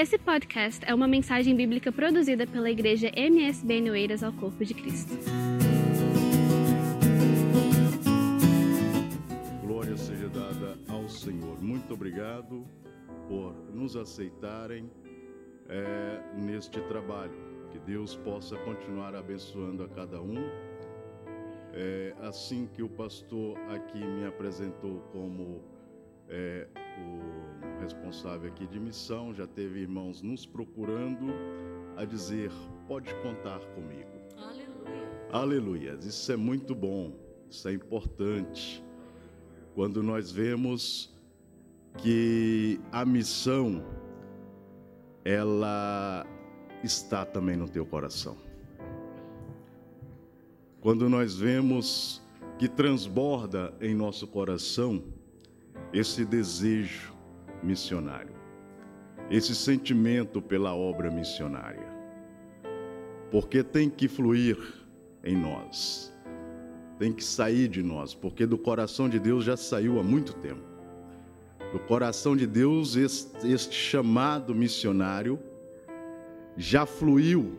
Esse podcast é uma mensagem bíblica produzida pela igreja MSB Noeiras ao Corpo de Cristo. Glória seja dada ao Senhor. Muito obrigado por nos aceitarem é, neste trabalho. Que Deus possa continuar abençoando a cada um. É, assim que o pastor aqui me apresentou como é, o responsável aqui de missão, já teve irmãos nos procurando a dizer: pode contar comigo. Aleluia. Aleluia. Isso é muito bom, isso é importante. Quando nós vemos que a missão ela está também no teu coração. Quando nós vemos que transborda em nosso coração esse desejo missionário, esse sentimento pela obra missionária. Porque tem que fluir em nós, tem que sair de nós, porque do coração de Deus já saiu há muito tempo. Do coração de Deus, este, este chamado missionário já fluiu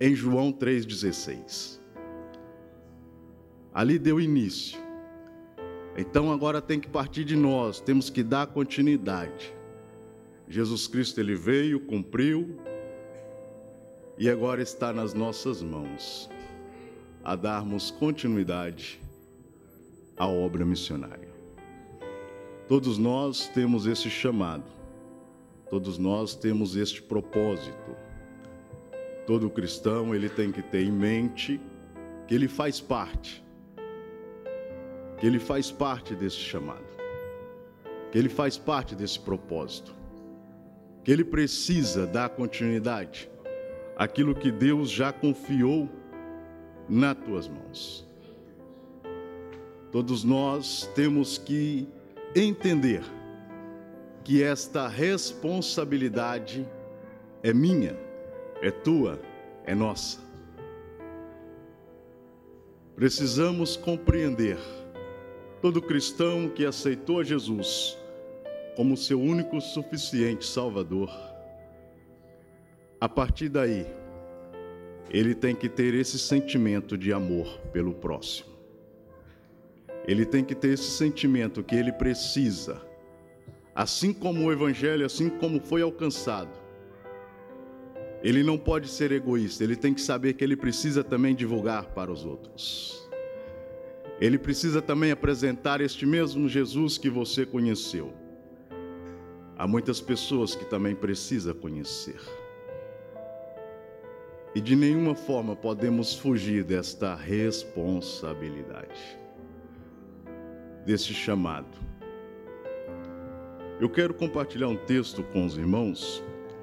em João 3,16. Ali deu início então agora tem que partir de nós, temos que dar continuidade. Jesus Cristo ele veio, cumpriu e agora está nas nossas mãos a darmos continuidade à obra missionária. Todos nós temos esse chamado. Todos nós temos este propósito. Todo cristão ele tem que ter em mente que ele faz parte que ele faz parte desse chamado, que ele faz parte desse propósito, que ele precisa dar continuidade àquilo que Deus já confiou nas tuas mãos. Todos nós temos que entender que esta responsabilidade é minha, é tua, é nossa. Precisamos compreender Todo cristão que aceitou Jesus como seu único suficiente Salvador, a partir daí, ele tem que ter esse sentimento de amor pelo próximo. Ele tem que ter esse sentimento que ele precisa, assim como o Evangelho, assim como foi alcançado. Ele não pode ser egoísta, ele tem que saber que ele precisa também divulgar para os outros. Ele precisa também apresentar este mesmo Jesus que você conheceu. Há muitas pessoas que também precisa conhecer. E de nenhuma forma podemos fugir desta responsabilidade, desse chamado. Eu quero compartilhar um texto com os irmãos.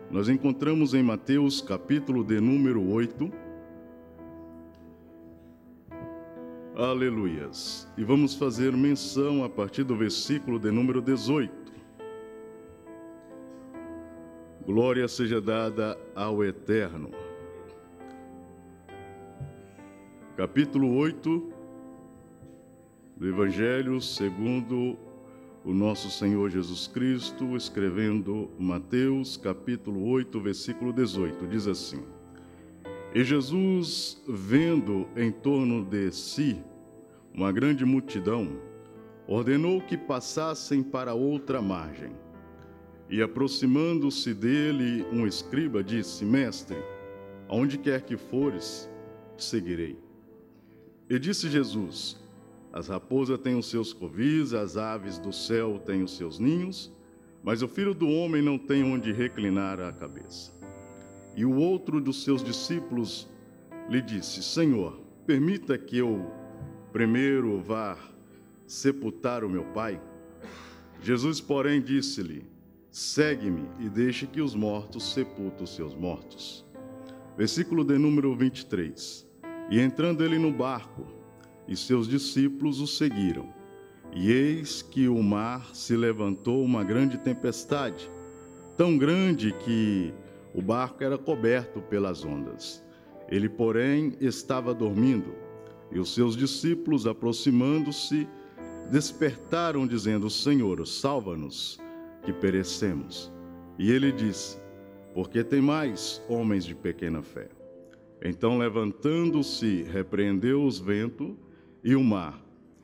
Nós encontramos em Mateus, capítulo de número 8, Aleluias. E vamos fazer menção a partir do versículo de número 18. Glória seja dada ao Eterno. Capítulo 8 do Evangelho segundo o nosso Senhor Jesus Cristo, escrevendo Mateus, capítulo 8, versículo 18, diz assim: E Jesus, vendo em torno de si uma grande multidão, ordenou que passassem para outra margem. E aproximando-se dele, um escriba disse: Mestre, aonde quer que fores, te seguirei. E disse Jesus: As raposas têm os seus covis, as aves do céu têm os seus ninhos, mas o filho do homem não tem onde reclinar a cabeça. E o outro dos seus discípulos lhe disse: Senhor, permita que eu primeiro vá sepultar o meu pai? Jesus, porém, disse-lhe: Segue-me e deixe que os mortos sepultem os seus mortos. Versículo de número 23. E entrando ele no barco, e seus discípulos o seguiram. E eis que o mar se levantou uma grande tempestade, tão grande que o barco era coberto pelas ondas. Ele, porém, estava dormindo. E os seus discípulos, aproximando-se, despertaram, dizendo: Senhor, salva-nos, que perecemos. E ele disse: porque tem mais homens de pequena fé. Então, levantando-se, repreendeu os ventos e o mar,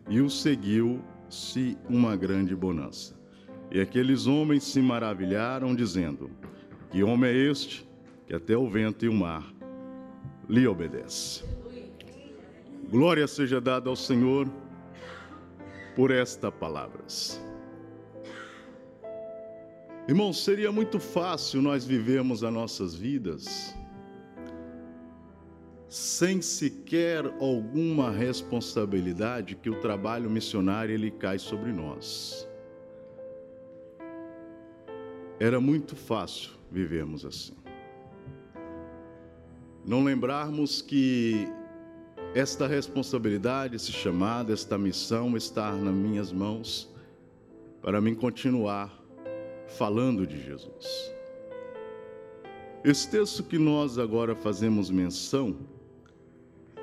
e o seguiu-se uma grande bonança. E aqueles homens se maravilharam, dizendo: Que homem é este que até o vento e o mar lhe obedece? Glória seja dada ao Senhor por estas palavras. Irmãos, seria muito fácil nós vivermos as nossas vidas sem sequer alguma responsabilidade que o trabalho missionário ele cai sobre nós. Era muito fácil vivermos assim. Não lembrarmos que esta responsabilidade, esse chamado, esta missão está nas minhas mãos para mim continuar falando de Jesus. Esse texto que nós agora fazemos menção,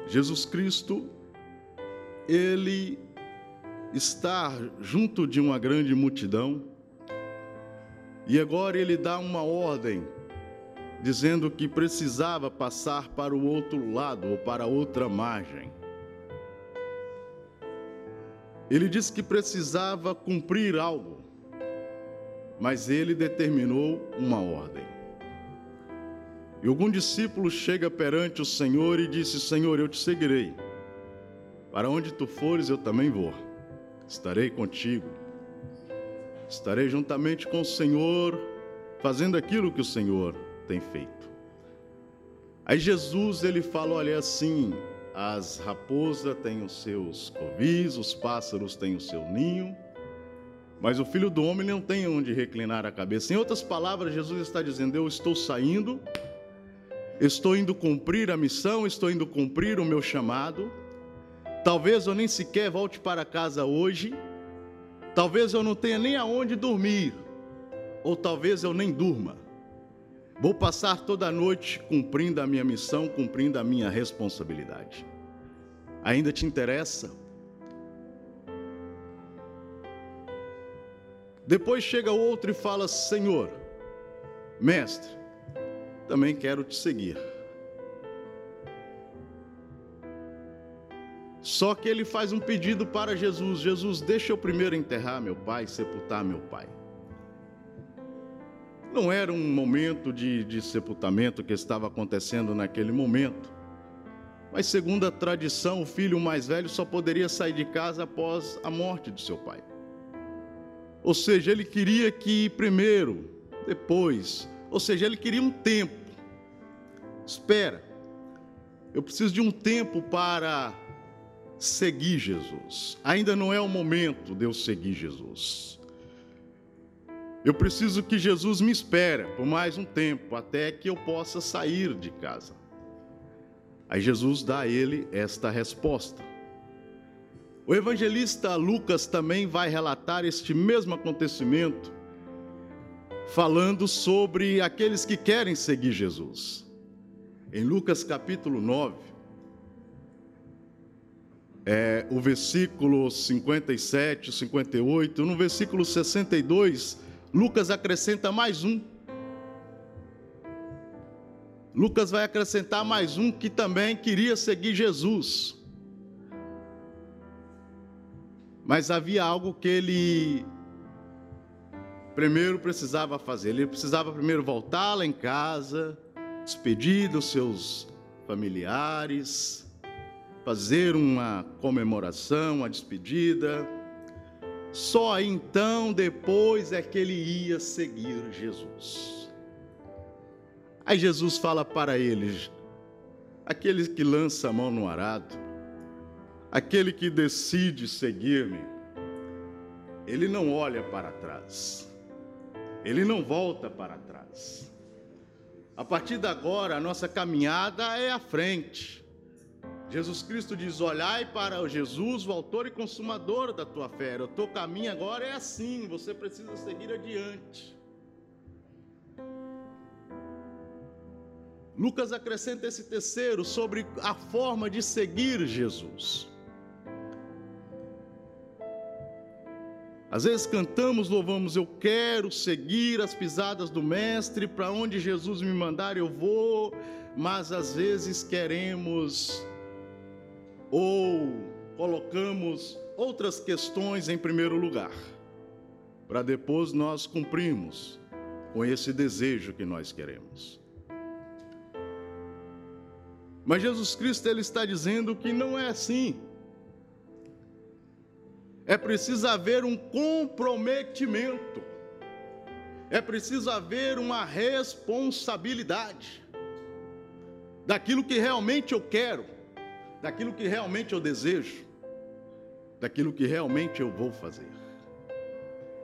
Jesus Cristo, ele está junto de uma grande multidão e agora ele dá uma ordem dizendo que precisava passar para o outro lado ou para outra margem. Ele disse que precisava cumprir algo mas ele determinou uma ordem. E algum discípulo chega perante o Senhor e disse: Senhor, eu te seguirei. Para onde tu fores, eu também vou. Estarei contigo. Estarei juntamente com o Senhor, fazendo aquilo que o Senhor tem feito. Aí Jesus ele fala: olha, é assim, as raposas têm os seus covis, os pássaros têm o seu ninho, mas o filho do homem não tem onde reclinar a cabeça. Em outras palavras, Jesus está dizendo: Eu estou saindo, estou indo cumprir a missão, estou indo cumprir o meu chamado. Talvez eu nem sequer volte para casa hoje. Talvez eu não tenha nem aonde dormir. Ou talvez eu nem durma. Vou passar toda a noite cumprindo a minha missão, cumprindo a minha responsabilidade. Ainda te interessa Depois chega outro e fala: Senhor, mestre, também quero te seguir. Só que ele faz um pedido para Jesus: Jesus, deixa eu primeiro enterrar meu pai, sepultar meu pai. Não era um momento de, de sepultamento que estava acontecendo naquele momento. Mas, segundo a tradição, o filho mais velho só poderia sair de casa após a morte de seu pai. Ou seja, ele queria que primeiro, depois, ou seja, ele queria um tempo. Espera, eu preciso de um tempo para seguir Jesus. Ainda não é o momento de eu seguir Jesus. Eu preciso que Jesus me espere por mais um tempo, até que eu possa sair de casa. Aí Jesus dá a ele esta resposta. O evangelista Lucas também vai relatar este mesmo acontecimento, falando sobre aqueles que querem seguir Jesus. Em Lucas capítulo 9, é, o versículo 57, 58, no versículo 62, Lucas acrescenta mais um. Lucas vai acrescentar mais um que também queria seguir Jesus. Mas havia algo que ele primeiro precisava fazer. Ele precisava primeiro voltar lá em casa, despedir dos seus familiares, fazer uma comemoração, uma despedida. Só então, depois, é que ele ia seguir Jesus. Aí Jesus fala para eles: aqueles que lançam a mão no arado, Aquele que decide seguir-me, ele não olha para trás, ele não volta para trás. A partir de agora, a nossa caminhada é à frente. Jesus Cristo diz: Olhai para Jesus, o autor e consumador da tua fé. O teu caminho agora é assim, você precisa seguir adiante. Lucas acrescenta esse terceiro sobre a forma de seguir Jesus. Às vezes cantamos, louvamos, eu quero seguir as pisadas do Mestre, para onde Jesus me mandar eu vou, mas às vezes queremos ou colocamos outras questões em primeiro lugar, para depois nós cumprirmos com esse desejo que nós queremos. Mas Jesus Cristo ele está dizendo que não é assim. É preciso haver um comprometimento. É preciso haver uma responsabilidade daquilo que realmente eu quero, daquilo que realmente eu desejo, daquilo que realmente eu vou fazer.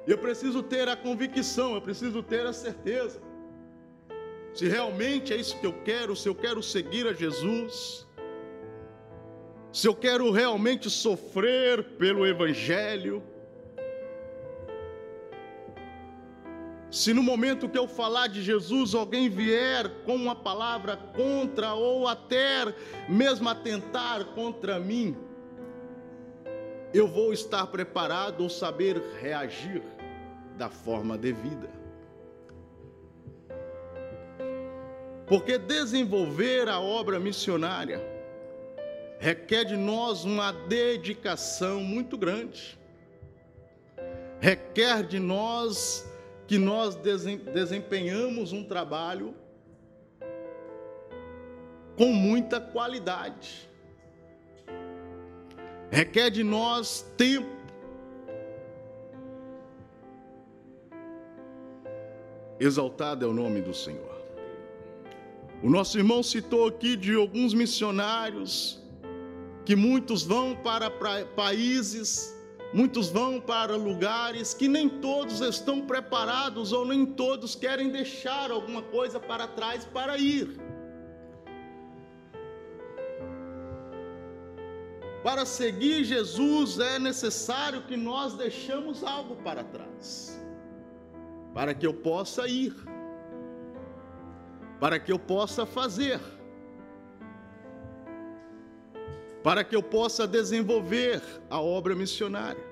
Eu preciso ter a convicção, eu preciso ter a certeza. Se realmente é isso que eu quero, se eu quero seguir a Jesus, se eu quero realmente sofrer pelo Evangelho, se no momento que eu falar de Jesus alguém vier com uma palavra contra ou até mesmo atentar contra mim, eu vou estar preparado ou saber reagir da forma devida. Porque desenvolver a obra missionária requer de nós uma dedicação muito grande. Requer de nós que nós desempenhamos um trabalho com muita qualidade. Requer de nós tempo. Exaltado é o nome do Senhor. O nosso irmão citou aqui de alguns missionários que muitos vão para países, muitos vão para lugares que nem todos estão preparados ou nem todos querem deixar alguma coisa para trás para ir. Para seguir Jesus é necessário que nós deixemos algo para trás, para que eu possa ir para que eu possa fazer, para que eu possa desenvolver a obra missionária.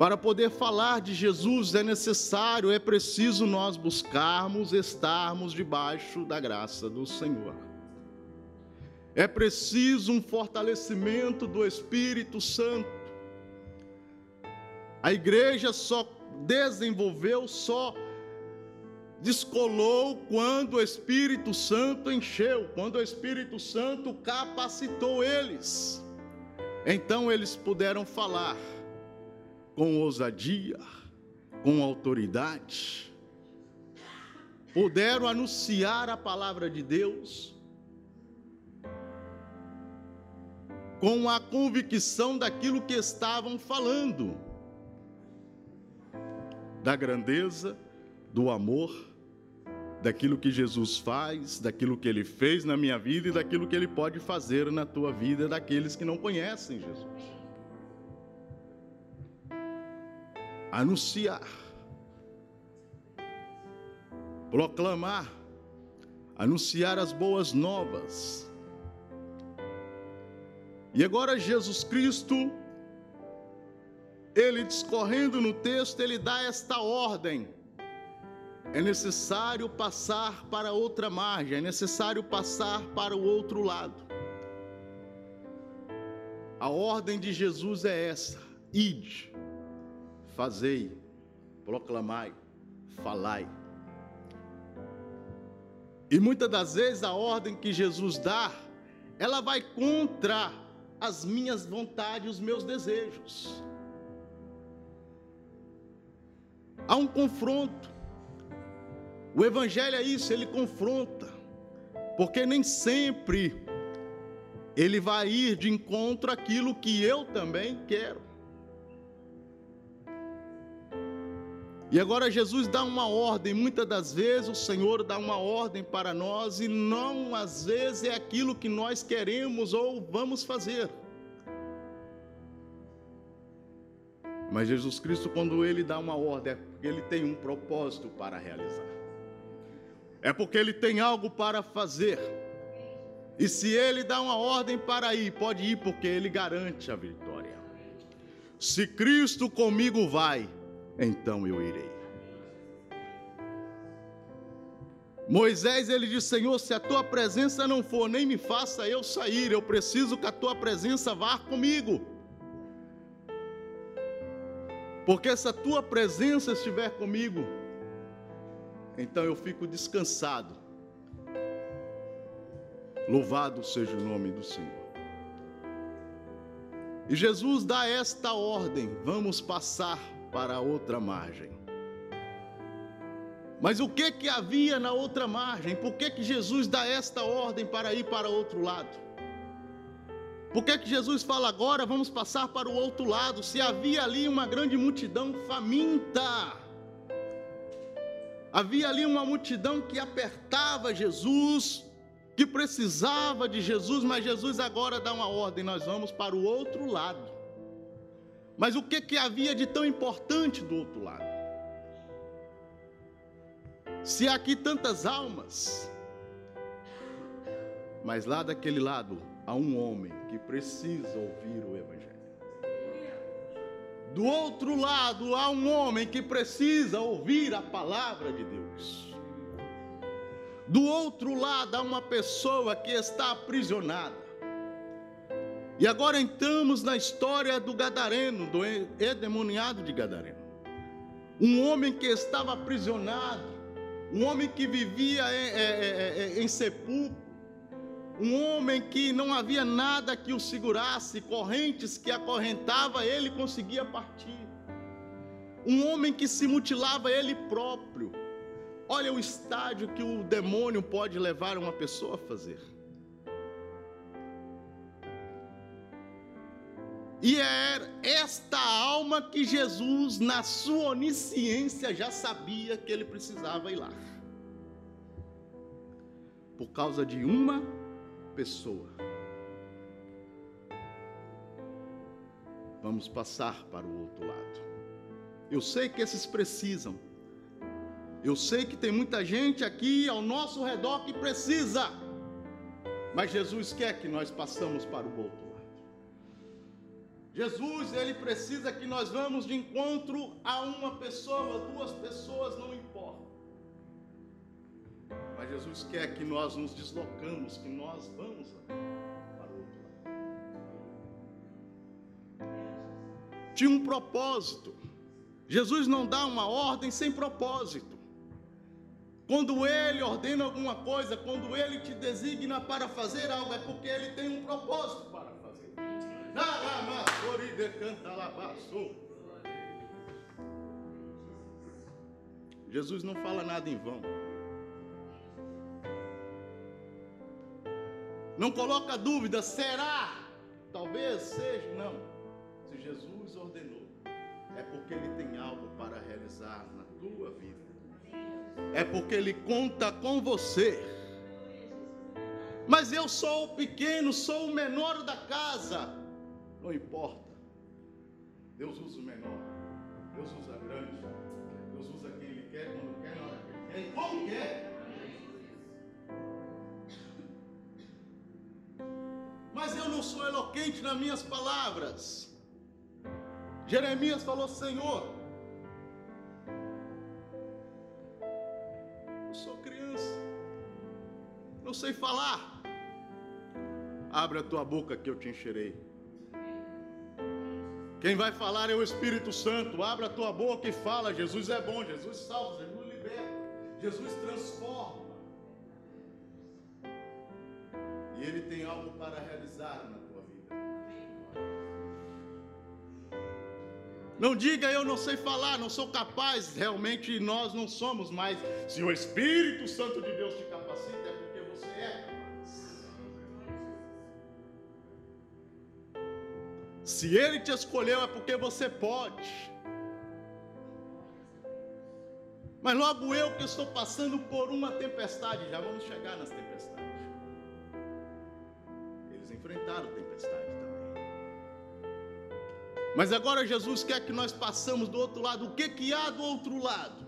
Para poder falar de Jesus é necessário, é preciso nós buscarmos estarmos debaixo da graça do Senhor. É preciso um fortalecimento do Espírito Santo. A igreja só desenvolveu, só descolou quando o Espírito Santo encheu, quando o Espírito Santo capacitou eles. Então eles puderam falar com ousadia, com autoridade, puderam anunciar a palavra de Deus com a convicção daquilo que estavam falando da grandeza, do amor, daquilo que Jesus faz, daquilo que ele fez na minha vida e daquilo que ele pode fazer na tua vida daqueles que não conhecem Jesus. Anunciar, proclamar, anunciar as boas novas. E agora Jesus Cristo ele discorrendo no texto, ele dá esta ordem: é necessário passar para outra margem, é necessário passar para o outro lado. A ordem de Jesus é essa: ide, fazei, proclamai, falai. E muitas das vezes a ordem que Jesus dá, ela vai contra as minhas vontades, os meus desejos. Há um confronto. O Evangelho é isso, ele confronta. Porque nem sempre ele vai ir de encontro àquilo que eu também quero. E agora Jesus dá uma ordem, muitas das vezes o Senhor dá uma ordem para nós e não às vezes é aquilo que nós queremos ou vamos fazer. Mas Jesus Cristo, quando ele dá uma ordem, é ele tem um propósito para realizar. É porque ele tem algo para fazer. E se ele dá uma ordem para ir, pode ir porque ele garante a vitória. Se Cristo comigo vai, então eu irei. Moisés ele disse: Senhor, se a tua presença não for, nem me faça eu sair, eu preciso que a tua presença vá comigo. Porque se a tua presença estiver comigo, então eu fico descansado. Louvado seja o nome do Senhor. E Jesus dá esta ordem: vamos passar para outra margem. Mas o que que havia na outra margem? Por que que Jesus dá esta ordem para ir para outro lado? Por que que Jesus fala agora vamos passar para o outro lado? Se havia ali uma grande multidão faminta. Havia ali uma multidão que apertava Jesus, que precisava de Jesus, mas Jesus agora dá uma ordem, nós vamos para o outro lado. Mas o que que havia de tão importante do outro lado? Se há aqui tantas almas, mas lá daquele lado há um homem que precisa ouvir o Evangelho. Do outro lado há um homem que precisa ouvir a palavra de Deus. Do outro lado há uma pessoa que está aprisionada. E agora entramos na história do Gadareno, do endemoniado de Gadareno. Um homem que estava aprisionado um homem que vivia em, em, em, em sepulcro, um homem que não havia nada que o segurasse, correntes que acorrentava, ele conseguia partir. Um homem que se mutilava ele próprio. Olha o estágio que o demônio pode levar uma pessoa a fazer. E é esta alma que Jesus, na sua onisciência, já sabia que ele precisava ir lá. Por causa de uma pessoa. Vamos passar para o outro lado. Eu sei que esses precisam. Eu sei que tem muita gente aqui ao nosso redor que precisa. Mas Jesus quer que nós passamos para o outro Jesus, ele precisa que nós vamos de encontro a uma pessoa, duas pessoas, não Jesus quer que nós nos deslocamos, que nós vamos para o outro lado. Tinha um propósito. Jesus não dá uma ordem sem propósito. Quando ele ordena alguma coisa, quando ele te designa para fazer algo, é porque ele tem um propósito para fazer. Jesus não fala nada em vão. Não coloca dúvida, será? Talvez seja, não. Se Jesus ordenou, é porque ele tem algo para realizar na tua vida. É porque ele conta com você. Mas eu sou o pequeno, sou o menor da casa. Não importa. Deus usa o menor. Deus usa grande. Deus usa quem Ele quer, quando quer, na hora que Ele quer como quer. Mas eu não sou eloquente nas minhas palavras. Jeremias falou: Senhor, eu sou criança, não sei falar. Abre a tua boca que eu te encherei. Quem vai falar é o Espírito Santo. Abra a tua boca e fala: Jesus é bom, Jesus salva, Jesus liberta, Jesus transforma. Ele tem algo para realizar na tua vida. Não diga eu não sei falar, não sou capaz. Realmente nós não somos, mas se o Espírito Santo de Deus te capacita, é porque você é Se Ele te escolheu é porque você pode. Mas logo eu que estou passando por uma tempestade, já vamos chegar nas tempestades. Eles enfrentaram tempestade também. Mas agora Jesus quer que nós passamos do outro lado. O que que há do outro lado?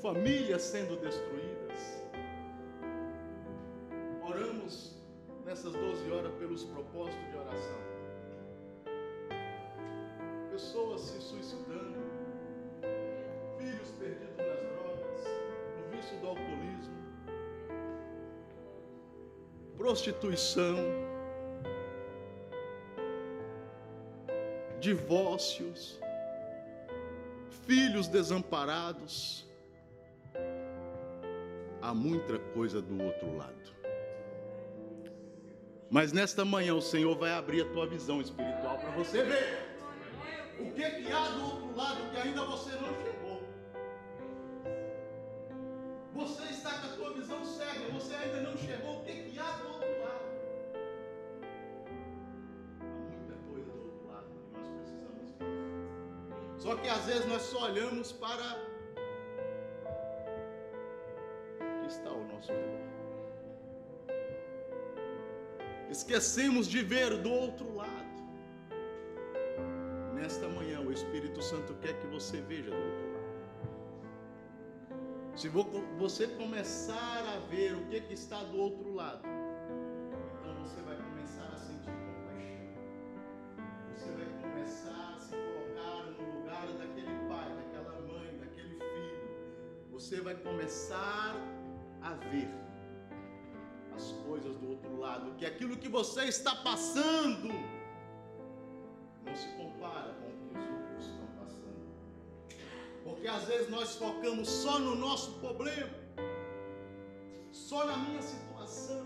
Famílias sendo destruídas. nessas 12 horas pelos propósitos de oração. Pessoas se suicidando, filhos perdidos nas drogas, no vício do alcoolismo, prostituição, divórcios, filhos desamparados. Há muita coisa do outro lado. Mas nesta manhã o Senhor vai abrir a tua visão espiritual para você ver o que, que há do outro lado que ainda você não chegou. Você está com a tua visão cega, você ainda não chegou. Só que às vezes nós só olhamos para o que está ao nosso redor. Esquecemos de ver do outro lado. Nesta manhã, o Espírito Santo quer que você veja do outro lado. Se você começar a ver o que, está do outro lado, começar a ver as coisas do outro lado, que aquilo que você está passando não se compara com o que os outros estão passando. Porque às vezes nós focamos só no nosso problema, só na minha situação.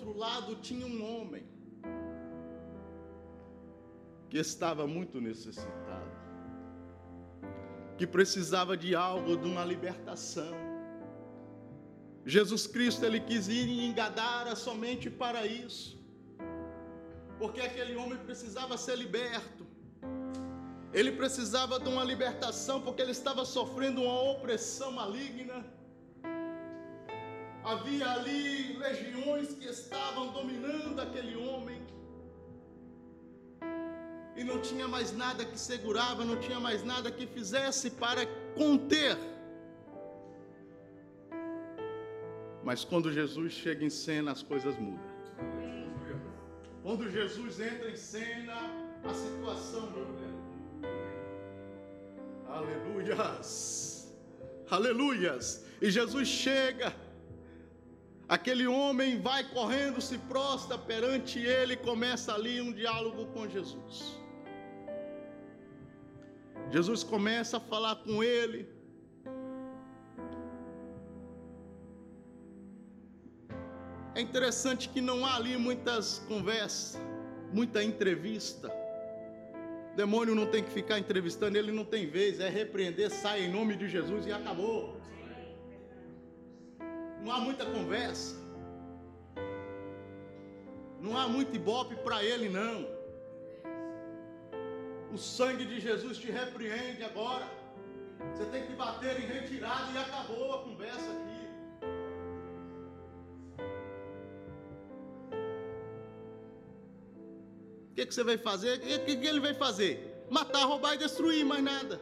Outro lado tinha um homem que estava muito necessitado, que precisava de algo, de uma libertação. Jesus Cristo ele quis ir em Gadara somente para isso, porque aquele homem precisava ser liberto. Ele precisava de uma libertação porque ele estava sofrendo uma opressão maligna. Havia ali legiões que estavam dominando aquele homem. E não tinha mais nada que segurava, não tinha mais nada que fizesse para conter. Mas quando Jesus chega em cena, as coisas mudam. Quando Jesus entra em cena, a situação muda. Aleluias! Aleluias! E Jesus chega, aquele homem vai correndo, se prostra perante ele, começa ali um diálogo com Jesus. Jesus começa a falar com ele. É interessante que não há ali muitas conversas, muita entrevista. O demônio não tem que ficar entrevistando, ele não tem vez, é repreender, sai em nome de Jesus e acabou. Não há muita conversa. Não há muito ibope para ele, não. O sangue de Jesus te repreende agora. Você tem que bater em retirada e acabou a conversa aqui. O que, que você vai fazer? O que, que ele vai fazer? Matar, roubar e destruir, mais nada.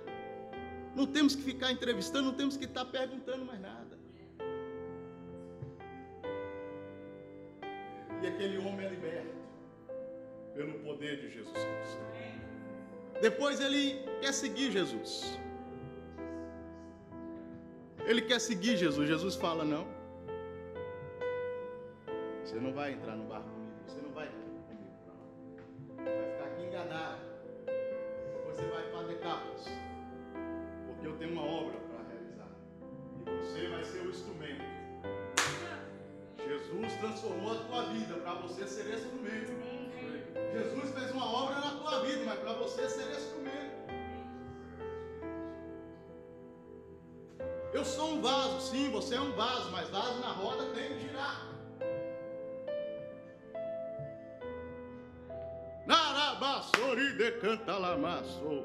Não temos que ficar entrevistando, não temos que estar perguntando mais nada. Aquele homem é liberto pelo poder de Jesus Cristo. Depois ele quer seguir Jesus. Ele quer seguir Jesus. Jesus fala: Não, você não vai entrar no barco comigo. Você não vai comigo. Não. Vai ficar aqui enganado. Você vai para Decapos. Porque eu tenho uma obra para realizar. E você vai ser o instrumento. Jesus transformou a tua vida para você ser instrumento. Jesus fez uma obra na tua vida, mas para você ser instrumento. Eu sou um vaso, sim, você é um vaso, mas vaso na roda tem que girar. Narabassori lamassou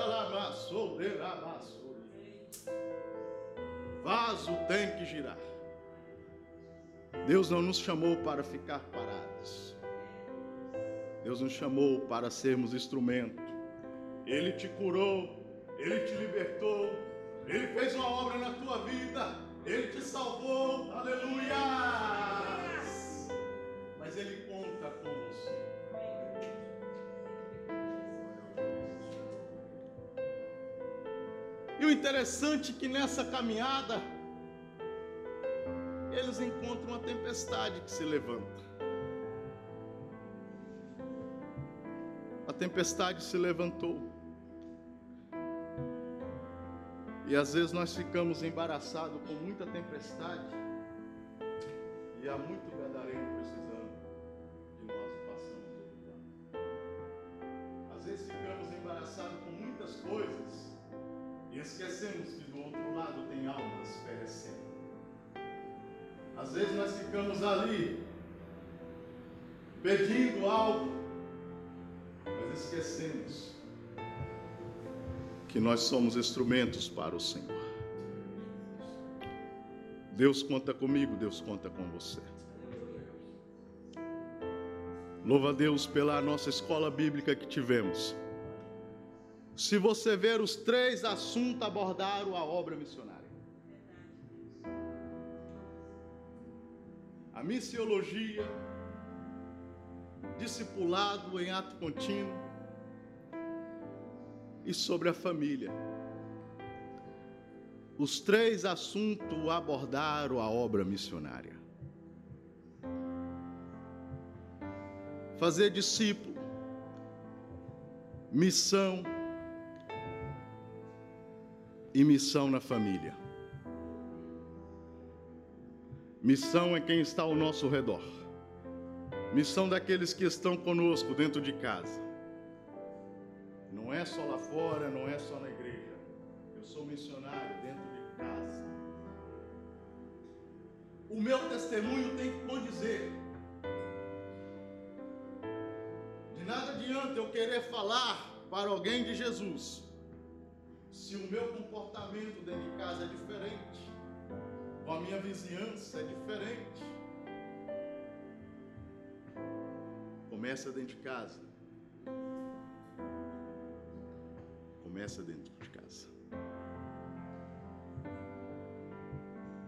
lá. Suri lamassou. Vaso tem que girar. Deus não nos chamou para ficar parados. Deus nos chamou para sermos instrumento. Ele te curou, ele te libertou, ele fez uma obra na tua vida, ele te salvou. Aleluia! E o interessante é que nessa caminhada eles encontram uma tempestade que se levanta. A tempestade se levantou. E às vezes nós ficamos embaraçados com muita tempestade. E há muito nós somos instrumentos para o Senhor. Deus conta comigo, Deus conta com você. Louva a Deus pela nossa escola bíblica que tivemos. Se você ver os três assuntos abordaram a obra missionária. A missiologia, discipulado em ato contínuo e sobre a família. Os três assuntos abordaram a obra missionária. Fazer discípulo, missão e missão na família. Missão é quem está ao nosso redor. Missão daqueles que estão conosco dentro de casa. Não é só lá fora, não é só na igreja. Eu sou missionário dentro de casa. O meu testemunho tem que condizer. De nada adianta eu querer falar para alguém de Jesus se o meu comportamento dentro de casa é diferente, ou a minha vizinhança é diferente, começa dentro de casa. Começa dentro de casa.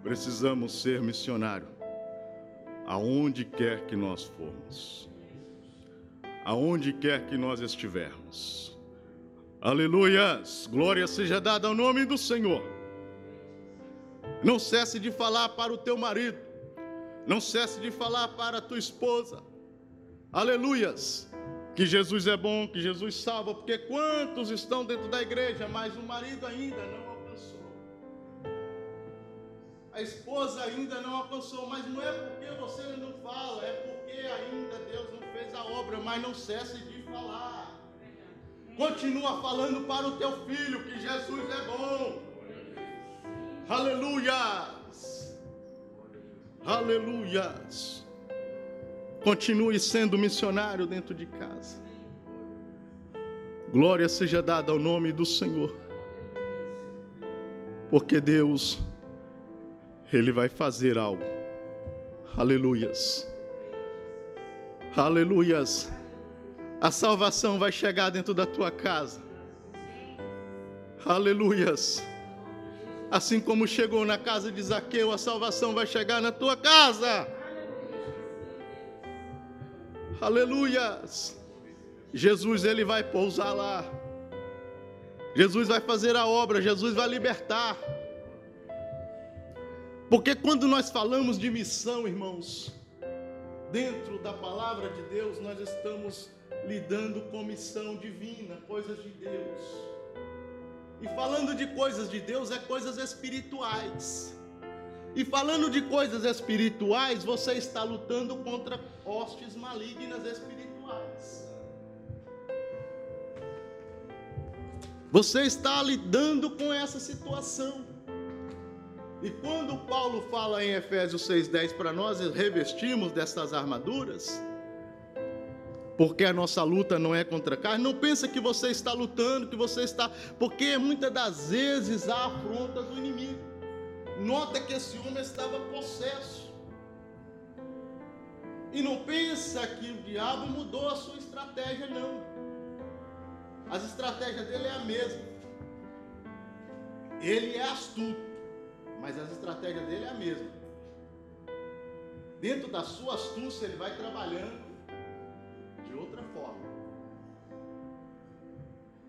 Precisamos ser missionário aonde quer que nós formos, aonde quer que nós estivermos. Aleluias! Glória seja dada ao nome do Senhor. Não cesse de falar para o teu marido, não cesse de falar para a tua esposa. Aleluias! Que Jesus é bom, que Jesus salva, porque quantos estão dentro da igreja, mas o marido ainda não alcançou. A esposa ainda não alcançou, mas não é porque você não fala, é porque ainda Deus não fez a obra, mas não cesse de falar. Continua falando para o teu filho que Jesus é bom. Aleluias. Aleluias. Continue sendo missionário dentro de casa. Glória seja dada ao nome do Senhor. Porque Deus, Ele vai fazer algo. Aleluias. Aleluias a salvação vai chegar dentro da tua casa. Aleluias. Assim como chegou na casa de Zaqueu, a salvação vai chegar na tua casa. Aleluias. Jesus ele vai pousar lá. Jesus vai fazer a obra, Jesus vai libertar. Porque quando nós falamos de missão, irmãos, dentro da palavra de Deus, nós estamos lidando com missão divina, coisas de Deus. E falando de coisas de Deus, é coisas espirituais. E falando de coisas espirituais, você está lutando contra hostes malignas espirituais. Você está lidando com essa situação. E quando Paulo fala em Efésios 6,10 para nós revestimos dessas armaduras, porque a nossa luta não é contra a carne. Não pensa que você está lutando, que você está. Porque muitas das vezes há afronta do inimigo. Nota que esse homem estava possesso. E não pensa que o diabo mudou a sua estratégia, não. As estratégias dele é a mesma. Ele é astuto, mas as estratégias dele é a mesma. Dentro da sua astúcia, ele vai trabalhando de outra forma.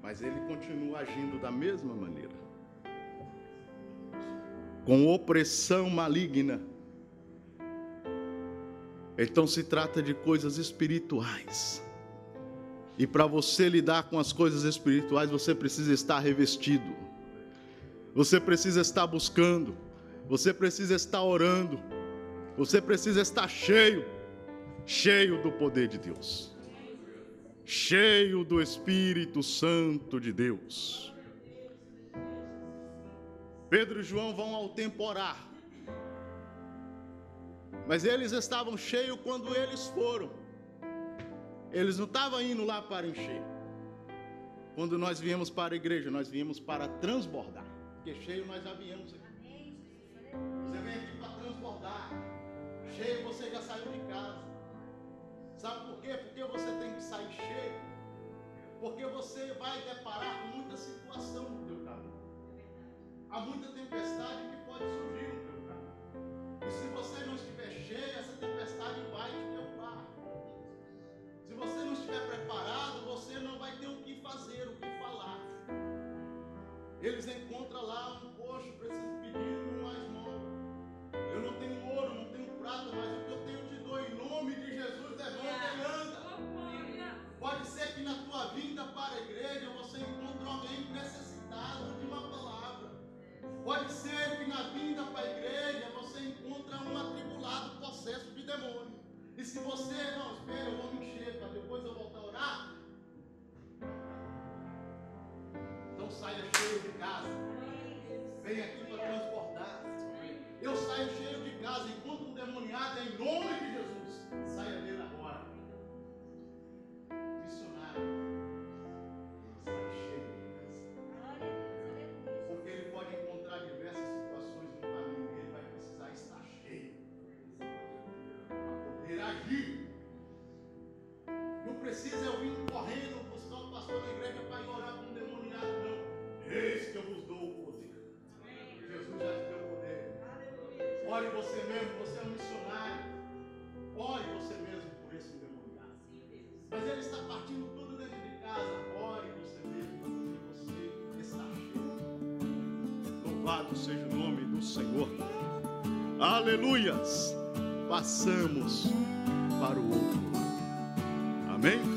Mas ele continua agindo da mesma maneira. Com opressão maligna. Então se trata de coisas espirituais. E para você lidar com as coisas espirituais, você precisa estar revestido. Você precisa estar buscando. Você precisa estar orando. Você precisa estar cheio, cheio do poder de Deus, cheio do Espírito Santo de Deus. Pedro e João vão ao temporar, mas eles estavam cheios quando eles foram. Eles não estavam indo lá para encher. Quando nós viemos para a igreja, nós viemos para transbordar. Porque cheio nós já viemos aqui. Você vem aqui para transbordar. Cheio você já saiu de casa. Sabe por quê? Porque você tem que sair cheio. Porque você vai deparar com muita situação. Há muita tempestade que pode surgir no teu caminho. E se você não estiver cheio, essa tempestade vai te derrubar. Se você não estiver preparado, você não vai ter o que fazer, o que falar. Eles encontram lá um coxo, preciso pedir uma esmola. Eu não tenho ouro, não tenho prata, mas o que eu tenho te dou em nome de Jesus, levanta e anda. Pode ser que na tua vinda para a igreja Pode ser que na vinda para a igreja você encontre um atribulado processo de demônio. E se você não espera, eu vou me encher para depois eu voltar a orar. Então saia cheio de casa. Vem aqui para transportar. Eu saio cheio de casa. Enquanto um demoniado, em nome de Jesus, saia você mesmo, você é um missionário. Ore você mesmo por esse endemoniado. Mas ele está partindo tudo dentro de casa. Ore você mesmo, porque você está cheio. Louvado seja o nome do Senhor. Aleluias. Passamos para o outro lado. Amém?